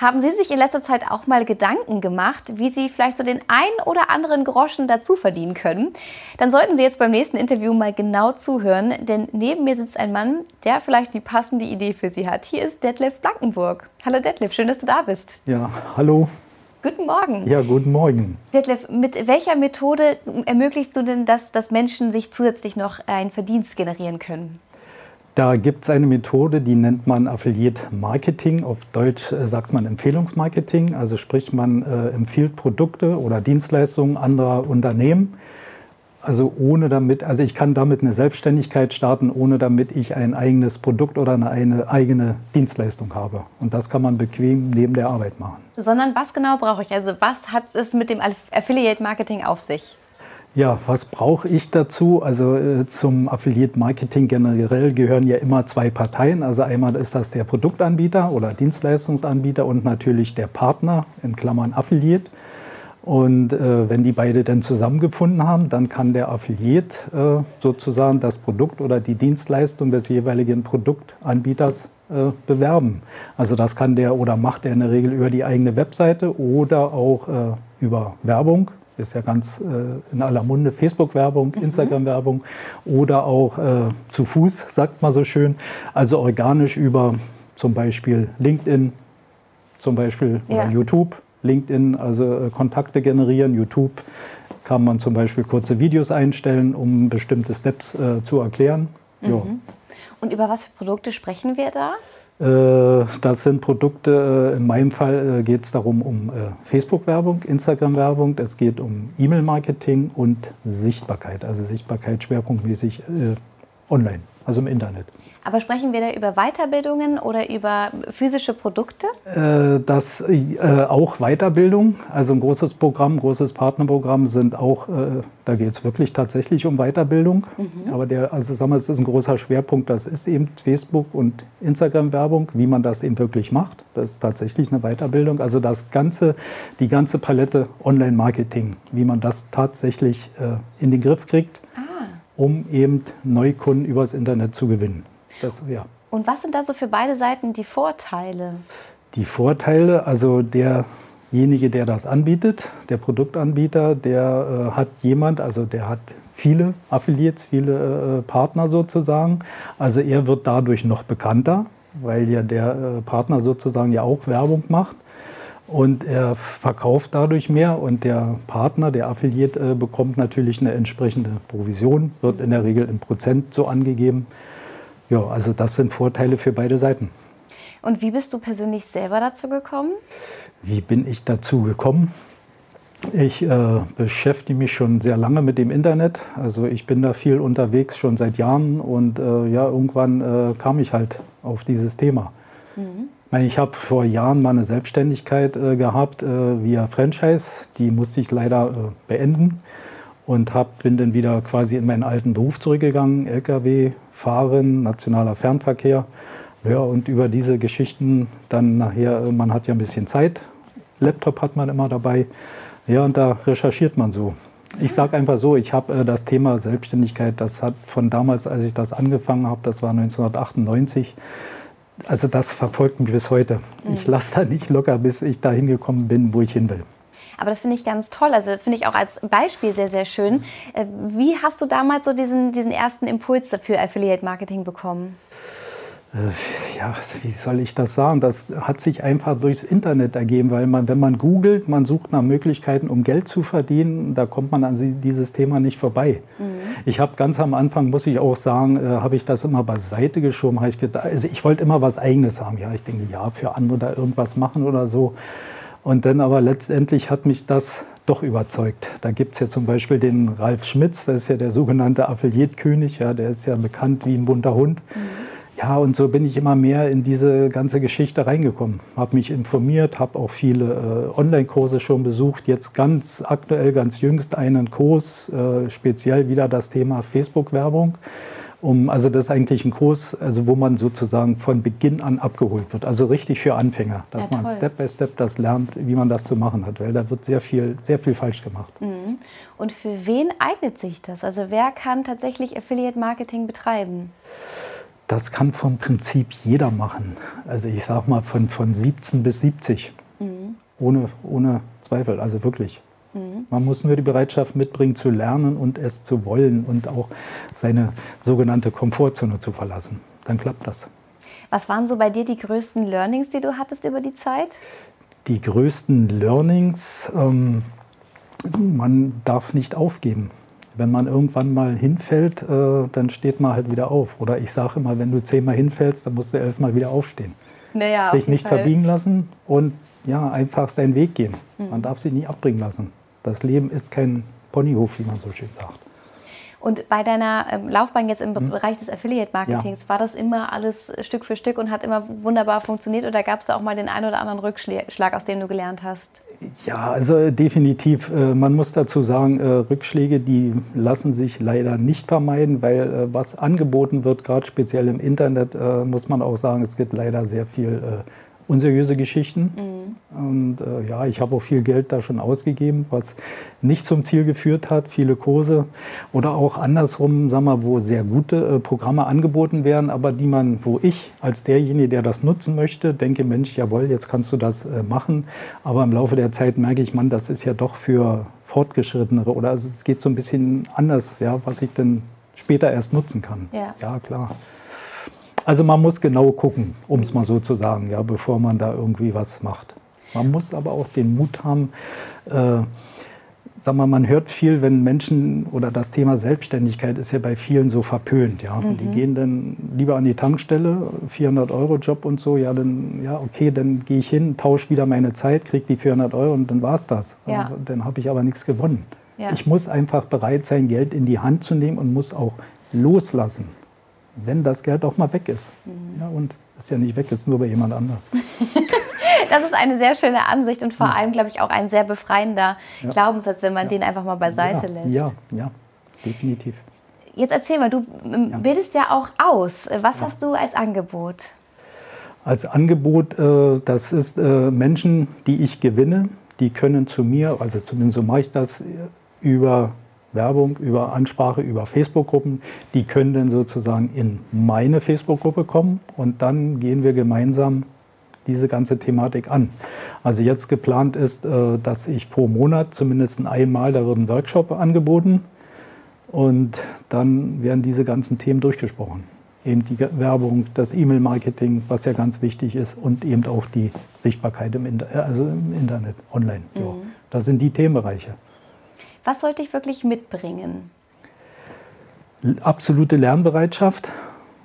Haben Sie sich in letzter Zeit auch mal Gedanken gemacht, wie Sie vielleicht so den ein oder anderen Groschen dazu verdienen können? Dann sollten Sie jetzt beim nächsten Interview mal genau zuhören, denn neben mir sitzt ein Mann, der vielleicht die passende Idee für Sie hat. Hier ist Detlef Blankenburg. Hallo Detlef, schön, dass du da bist. Ja, hallo. Guten Morgen. Ja, guten Morgen. Detlef, mit welcher Methode ermöglichst du denn, dass, dass Menschen sich zusätzlich noch einen Verdienst generieren können? Da gibt es eine Methode, die nennt man Affiliate Marketing. Auf Deutsch äh, sagt man Empfehlungsmarketing. Also sprich, man äh, empfiehlt Produkte oder Dienstleistungen anderer Unternehmen. Also ohne damit, also ich kann damit eine Selbstständigkeit starten, ohne damit ich ein eigenes Produkt oder eine, eine eigene Dienstleistung habe. Und das kann man bequem neben der Arbeit machen. Sondern was genau brauche ich? Also was hat es mit dem Affiliate Marketing auf sich? Ja, was brauche ich dazu? Also äh, zum Affiliate Marketing generell gehören ja immer zwei Parteien. Also einmal ist das der Produktanbieter oder Dienstleistungsanbieter und natürlich der Partner, in Klammern Affiliate. Und äh, wenn die beide dann zusammengefunden haben, dann kann der Affiliate äh, sozusagen das Produkt oder die Dienstleistung des jeweiligen Produktanbieters äh, bewerben. Also das kann der oder macht er in der Regel über die eigene Webseite oder auch äh, über Werbung ist ja ganz äh, in aller Munde, Facebook-Werbung, mhm. Instagram-Werbung oder auch äh, zu Fuß, sagt man so schön. Also organisch über zum Beispiel LinkedIn, zum Beispiel ja. oder YouTube. LinkedIn, also äh, Kontakte generieren, YouTube kann man zum Beispiel kurze Videos einstellen, um bestimmte Steps äh, zu erklären. Mhm. Und über was für Produkte sprechen wir da? Äh, das sind Produkte, äh, in meinem Fall äh, geht es darum um Facebook-Werbung, Instagram-Werbung, es geht um E-Mail-Marketing und Sichtbarkeit, also Sichtbarkeit schwerpunktmäßig online also im Internet. Aber sprechen wir da über Weiterbildungen oder über physische Produkte? Äh, das äh, auch Weiterbildung. Also ein großes Programm, großes Partnerprogramm sind auch, äh, da geht es wirklich tatsächlich um Weiterbildung. Mhm. Aber der, also sagen wir, es ist ein großer Schwerpunkt, das ist eben Facebook und Instagram-Werbung, wie man das eben wirklich macht. Das ist tatsächlich eine Weiterbildung. Also das ganze, die ganze Palette Online-Marketing, wie man das tatsächlich äh, in den Griff kriegt um eben Neukunden übers Internet zu gewinnen. Das, ja. Und was sind da so für beide Seiten die Vorteile? Die Vorteile, also derjenige, der das anbietet, der Produktanbieter, der äh, hat jemand, also der hat viele Affiliates, viele äh, Partner sozusagen. Also er wird dadurch noch bekannter, weil ja der äh, Partner sozusagen ja auch Werbung macht und er verkauft dadurch mehr und der Partner, der Affiliate, äh, bekommt natürlich eine entsprechende Provision, wird in der Regel in Prozent so angegeben. Ja, also das sind Vorteile für beide Seiten. Und wie bist du persönlich selber dazu gekommen? Wie bin ich dazu gekommen? Ich äh, beschäftige mich schon sehr lange mit dem Internet. Also ich bin da viel unterwegs, schon seit Jahren. Und äh, ja, irgendwann äh, kam ich halt auf dieses Thema. Mhm. Ich habe vor Jahren mal eine Selbstständigkeit äh, gehabt äh, via Franchise. Die musste ich leider äh, beenden und hab, bin dann wieder quasi in meinen alten Beruf zurückgegangen. LKW, Fahren, nationaler Fernverkehr. Ja, und über diese Geschichten dann nachher, äh, man hat ja ein bisschen Zeit. Laptop hat man immer dabei. Ja, und da recherchiert man so. Ich sage einfach so, ich habe äh, das Thema Selbstständigkeit, das hat von damals, als ich das angefangen habe, das war 1998, also das verfolgt mich bis heute. Mhm. Ich lasse da nicht locker, bis ich dahin gekommen bin, wo ich hin will. Aber das finde ich ganz toll. Also das finde ich auch als Beispiel sehr, sehr schön. Äh, wie hast du damals so diesen, diesen ersten Impuls für Affiliate Marketing bekommen? Äh, ja, wie soll ich das sagen? Das hat sich einfach durchs Internet ergeben, weil man, wenn man googelt, man sucht nach Möglichkeiten, um Geld zu verdienen, da kommt man an dieses Thema nicht vorbei. Mhm. Ich habe ganz am Anfang, muss ich auch sagen, äh, habe ich das immer beiseite geschoben. Ich, gedacht, also ich wollte immer was Eigenes haben. Ja, ich denke, ja, für andere da irgendwas machen oder so. Und dann aber letztendlich hat mich das doch überzeugt. Da gibt es ja zum Beispiel den Ralf Schmitz, das ist ja der sogenannte Affiliate-König, ja, der ist ja bekannt wie ein bunter Hund. Mhm Ja, und so bin ich immer mehr in diese ganze Geschichte reingekommen. Habe mich informiert, habe auch viele äh, Online-Kurse schon besucht. Jetzt ganz aktuell, ganz jüngst einen Kurs, äh, speziell wieder das Thema Facebook-Werbung. Um, also das ist eigentlich ein Kurs, also wo man sozusagen von Beginn an abgeholt wird. Also richtig für Anfänger, dass ja, man Step by Step das lernt, wie man das zu machen hat, weil da wird sehr viel, sehr viel falsch gemacht. Mhm. Und für wen eignet sich das? Also wer kann tatsächlich Affiliate Marketing betreiben? Das kann vom Prinzip jeder machen. Also ich sage mal von, von 17 bis 70. Mhm. Ohne, ohne Zweifel, also wirklich. Mhm. Man muss nur die Bereitschaft mitbringen, zu lernen und es zu wollen und auch seine sogenannte Komfortzone zu verlassen. Dann klappt das. Was waren so bei dir die größten Learnings, die du hattest über die Zeit? Die größten Learnings, ähm, man darf nicht aufgeben wenn man irgendwann mal hinfällt, äh, dann steht man halt wieder auf. Oder ich sage immer, wenn du zehnmal hinfällst, dann musst du elfmal wieder aufstehen. Naja, sich nicht Fall. verbiegen lassen und ja, einfach seinen Weg gehen. Mhm. Man darf sich nie abbringen lassen. Das Leben ist kein Ponyhof, wie man so schön sagt. Und bei deiner ähm, Laufbahn jetzt im mhm. Bereich des Affiliate-Marketings, ja. war das immer alles Stück für Stück und hat immer wunderbar funktioniert oder gab es da auch mal den einen oder anderen Rückschlag, aus dem du gelernt hast? Ja, also definitiv. Äh, man muss dazu sagen, äh, Rückschläge, die lassen sich leider nicht vermeiden, weil äh, was angeboten wird, gerade speziell im Internet, muss man auch sagen, es gibt leider sehr viel unseriöse Geschichten. Mhm. Und äh, ja, ich habe auch viel Geld da schon ausgegeben, was nicht zum Ziel geführt hat, viele Kurse. Oder auch andersrum, sagen wir, wo sehr gute äh, Programme angeboten werden, aber die man, wo ich als derjenige, der das nutzen möchte, denke, Mensch, jawohl, jetzt kannst du das äh, machen. Aber im Laufe der Zeit merke ich, man, das ist ja doch für Fortgeschrittenere oder also es geht so ein bisschen anders, ja, was ich denn später erst nutzen kann. Ja, ja klar. Also man muss genau gucken, um es mal so zu sagen, ja, bevor man da irgendwie was macht. Man muss aber auch den Mut haben, äh, sag mal, man hört viel, wenn Menschen oder das Thema Selbstständigkeit ist ja bei vielen so verpönt, ja. Mhm. Die gehen dann lieber an die Tankstelle, 400 Euro Job und so, ja, dann, ja, okay, dann gehe ich hin, tausche wieder meine Zeit, kriege die 400 Euro und dann war es das. Ja. Also, dann habe ich aber nichts gewonnen. Ja. Ich muss einfach bereit sein, Geld in die Hand zu nehmen und muss auch loslassen wenn das Geld auch mal weg ist. Mhm. Ja, und ist ja nicht weg, ist nur bei jemand anders. das ist eine sehr schöne Ansicht und vor ja. allem, glaube ich, auch ein sehr befreiender ja. Glaubenssatz, wenn man den einfach mal beiseite lässt. Ja, ja, definitiv. Jetzt erzähl mal, du ähm, bildest ja auch aus. Was hast du als Angebot? Als Angebot, äh, das ist äh, Menschen, die ich gewinne, die können zu mir, also zumindest so mache ich das, über Werbung, über Ansprache, über Facebook-Gruppen. Die können dann sozusagen in meine Facebook-Gruppe kommen und dann gehen wir gemeinsam diese ganze Thematik an. Also jetzt geplant ist, äh, dass ich pro Monat zumindest einmal, da wird ein Workshop angeboten und dann werden diese ganzen Themen durchgesprochen. Eben die Werbung, das E-Mail-Marketing, was ja ganz wichtig ist und eben auch die Sichtbarkeit im, Inter also im Internet, online. Mhm. Das sind die Themenbereiche. Was sollte ich wirklich mitbringen? Absolute Lernbereitschaft.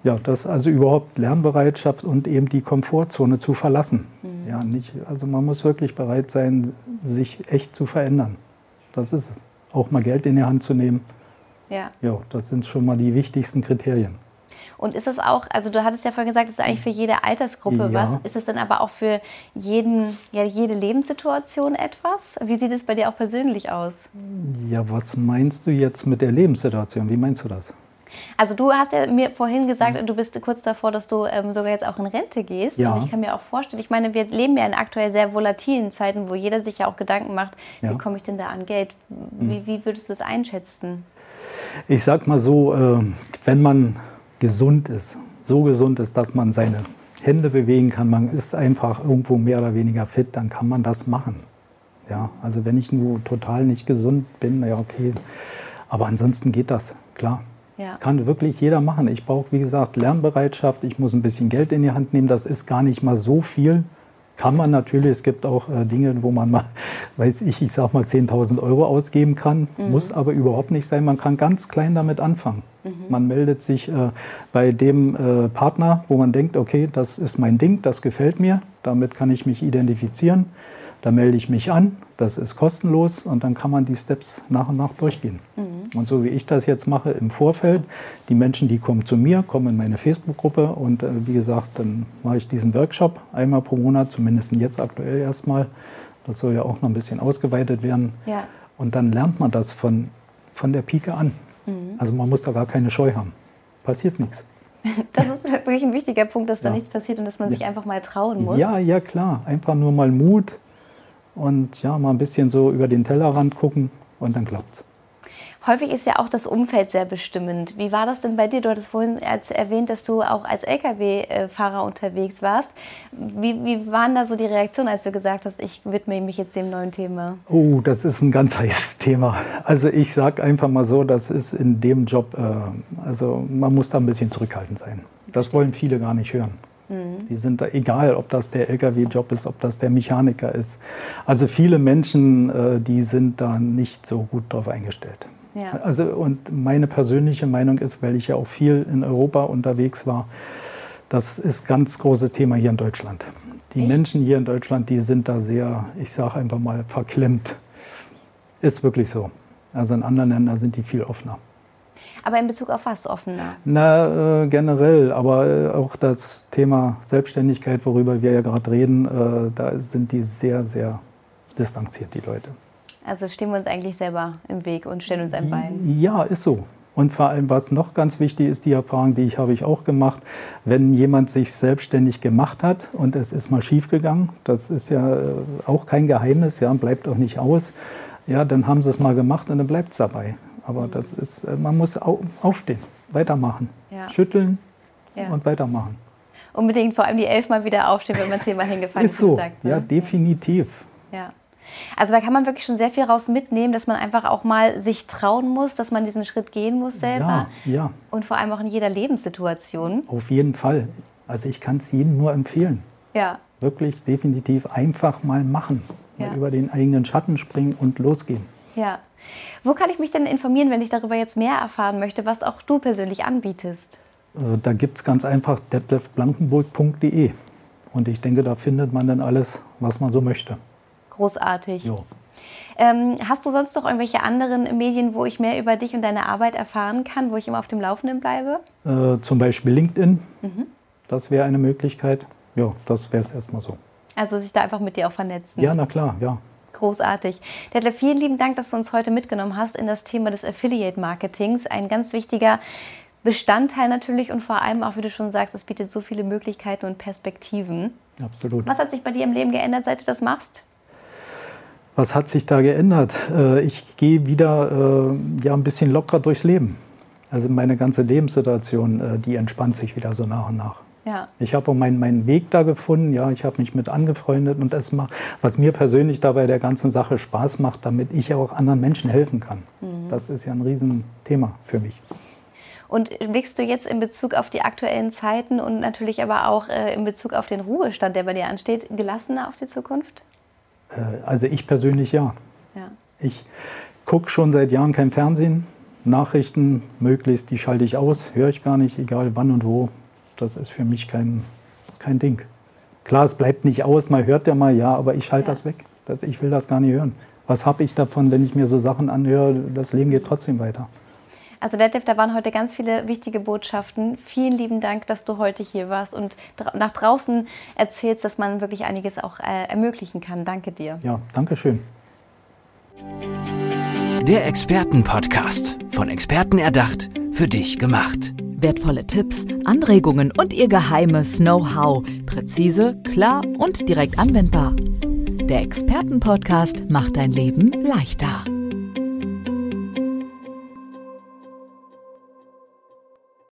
Ja, das also überhaupt Lernbereitschaft und eben die Komfortzone zu verlassen. Mhm. Ja, nicht, also man muss wirklich bereit sein, sich echt zu verändern. Das ist es. Auch mal Geld in die Hand zu nehmen. Ja. ja, das sind schon mal die wichtigsten Kriterien. Und ist es auch, also du hattest ja vorhin gesagt, es ist eigentlich für jede Altersgruppe ja. was. Ist es dann aber auch für jeden, ja, jede Lebenssituation etwas? Wie sieht es bei dir auch persönlich aus? Ja, was meinst du jetzt mit der Lebenssituation? Wie meinst du das? Also du hast ja mir vorhin gesagt, du bist kurz davor, dass du ähm, sogar jetzt auch in Rente gehst. Ja. Und ich kann mir auch vorstellen, ich meine, wir leben ja in aktuell sehr volatilen Zeiten, wo jeder sich ja auch Gedanken macht, ja. wie komme ich denn da an Geld? Wie, hm. wie würdest du das einschätzen? Ich sag mal so, äh, wenn man gesund ist, so gesund ist, dass man seine Hände bewegen kann, man ist einfach irgendwo mehr oder weniger fit, dann kann man das machen. Ja, also wenn ich nur total nicht gesund bin, ja okay, aber ansonsten geht das, klar. Ja. Das kann wirklich jeder machen. Ich brauche, wie gesagt, Lernbereitschaft, ich muss ein bisschen Geld in die Hand nehmen, das ist gar nicht mal so viel. Kann man natürlich, es gibt auch äh, Dinge, wo man mal, weiß ich, ich sag mal 10.000 Euro ausgeben kann, mhm. muss aber überhaupt nicht sein. Man kann ganz klein damit anfangen. Mhm. Man meldet sich äh, bei dem äh, Partner, wo man denkt, okay, das ist mein Ding, das gefällt mir, damit kann ich mich identifizieren. Da melde ich mich an, das ist kostenlos und dann kann man die Steps nach und nach durchgehen. Mhm. Und so wie ich das jetzt mache im Vorfeld, die Menschen, die kommen zu mir, kommen in meine Facebook-Gruppe und äh, wie gesagt, dann mache ich diesen Workshop einmal pro Monat, zumindest jetzt aktuell erstmal. Das soll ja auch noch ein bisschen ausgeweitet werden. Ja. Und dann lernt man das von, von der Pike an. Mhm. Also man muss da gar keine Scheu haben. Passiert nichts. Das ist wirklich ein wichtiger Punkt, dass da Ja. nichts passiert und dass man sich einfach mal trauen muss. Ja, ja, klar. Einfach nur mal Mut und ja, mal ein bisschen so über den Tellerrand gucken und dann klappt's. Häufig ist ja auch das Umfeld sehr bestimmend. Wie war das denn bei dir? Du hattest vorhin erwähnt, dass du auch als Lkw-Fahrer unterwegs warst. Wie, wie waren da so die Reaktionen, als du gesagt hast, ich widme mich jetzt dem neuen Thema? Oh, das ist ein ganz heißes Thema. Also ich sage einfach mal so, das ist in dem Job, äh, also man muss da ein bisschen zurückhaltend sein. Das wollen viele gar nicht hören. Die sind da, egal, ob das der Lkw-Job ist, ob das der Mechaniker ist. Also viele Menschen, äh, die sind da nicht so gut drauf eingestellt. Ja. Also und meine persönliche Meinung ist, weil ich ja auch viel in Europa unterwegs war, das ist ganz großes Thema hier in Deutschland. Die Menschen hier in Deutschland, die sind da sehr, ich sage einfach mal, verklemmt. Ist wirklich so. Also in anderen Ländern sind die viel offener. Aber in Bezug auf was offener? Na, äh, generell, aber äh, auch das Thema Selbstständigkeit, worüber wir ja gerade reden, äh, da sind die sehr, sehr distanziert, die Leute. Also stehen wir uns eigentlich selber im Weg und stellen uns ein Bein. Ja, ist so. Und vor allem, was noch ganz wichtig ist, die Erfahrung, die ich habe ich auch gemacht, wenn jemand sich selbstständig gemacht hat und es ist mal schief gegangen, das ist ja äh, auch kein Geheimnis, ja, bleibt auch nicht aus, ja, dann haben sie es mal gemacht und dann bleibt es dabei. Aber das ist, äh, man muss au aufstehen, weitermachen, Ja. schütteln Ja. und weitermachen. Unbedingt vor allem die elfmal wieder aufstehen, wenn man zehnmal hingefallen ist. ist so, gesagt, ne? ja, definitiv. Ja. Also da kann man wirklich schon sehr viel raus mitnehmen, dass man einfach auch mal sich trauen muss, dass man diesen Schritt gehen muss selber. Ja, ja, Und vor allem auch in jeder Lebenssituation. auf jeden Fall. Also ich kann es jedem nur empfehlen. Ja. Wirklich definitiv einfach mal machen. Mal Ja. über den eigenen Schatten springen und losgehen. Ja. Wo kann ich mich denn informieren, wenn ich darüber jetzt mehr erfahren möchte, was auch du persönlich anbietest? Äh, Da gibt es ganz einfach detlefblankenburg.de. Und ich denke, da findet man dann alles, was man so möchte. Großartig. Jo. Ähm, hast du sonst noch irgendwelche anderen Medien, wo ich mehr über dich und deine Arbeit erfahren kann, wo ich immer auf dem Laufenden bleibe? Äh, zum Beispiel LinkedIn. Mhm. Das wäre eine Möglichkeit. Ja, das wäre es erstmal so. Also sich da einfach mit dir auch vernetzen. Ja, na klar, ja. Großartig. Detlef, vielen lieben Dank, dass du uns heute mitgenommen hast in das Thema des Affiliate-Marketings. Ein ganz wichtiger Bestandteil natürlich und vor allem auch, wie du schon sagst, es bietet so viele Möglichkeiten und Perspektiven. Absolut. Was hat sich bei dir im Leben geändert, seit du das machst? Was hat sich da geändert? Äh, Ich gehe wieder äh, ja, ein bisschen lockerer durchs Leben. Also meine ganze Lebenssituation, äh, die entspannt sich wieder so nach und nach. Ja. Ich habe auch meinen, meinen Weg da gefunden, ja, ich habe mich mit angefreundet und das macht, was mir persönlich dabei der ganzen Sache Spaß macht, damit ich auch anderen Menschen helfen kann. Das ist ja ein Riesenthema für mich. Und blickst du jetzt in Bezug auf die aktuellen Zeiten und natürlich aber auch in Bezug auf den Ruhestand, der bei dir ansteht, gelassener auf die Zukunft? Äh, Also ich persönlich ja. Ja. Ich gucke schon seit Jahren kein Fernsehen. Nachrichten möglichst, die schalte ich aus, höre ich gar nicht, egal wann und wo. Das ist für mich kein, das ist kein Ding. Klar, es bleibt nicht aus, man hört ja mal, ja, aber ich schalte Ja. das weg. Das, ich will das gar nicht hören. Was habe ich davon, wenn ich mir so Sachen anhöre? Das Leben geht trotzdem weiter. Also Detlef, da waren heute ganz viele wichtige Botschaften. Vielen lieben Dank, dass du heute hier warst und dra nach draußen erzählst, dass man wirklich einiges auch äh, ermöglichen kann. Danke dir. Ja, danke schön. Der Expertenpodcast. Von Experten erdacht, für dich gemacht. Wertvolle Tipps, Anregungen und ihr geheimes Know-how. Präzise, klar und direkt anwendbar. Der Expertenpodcast macht dein Leben leichter.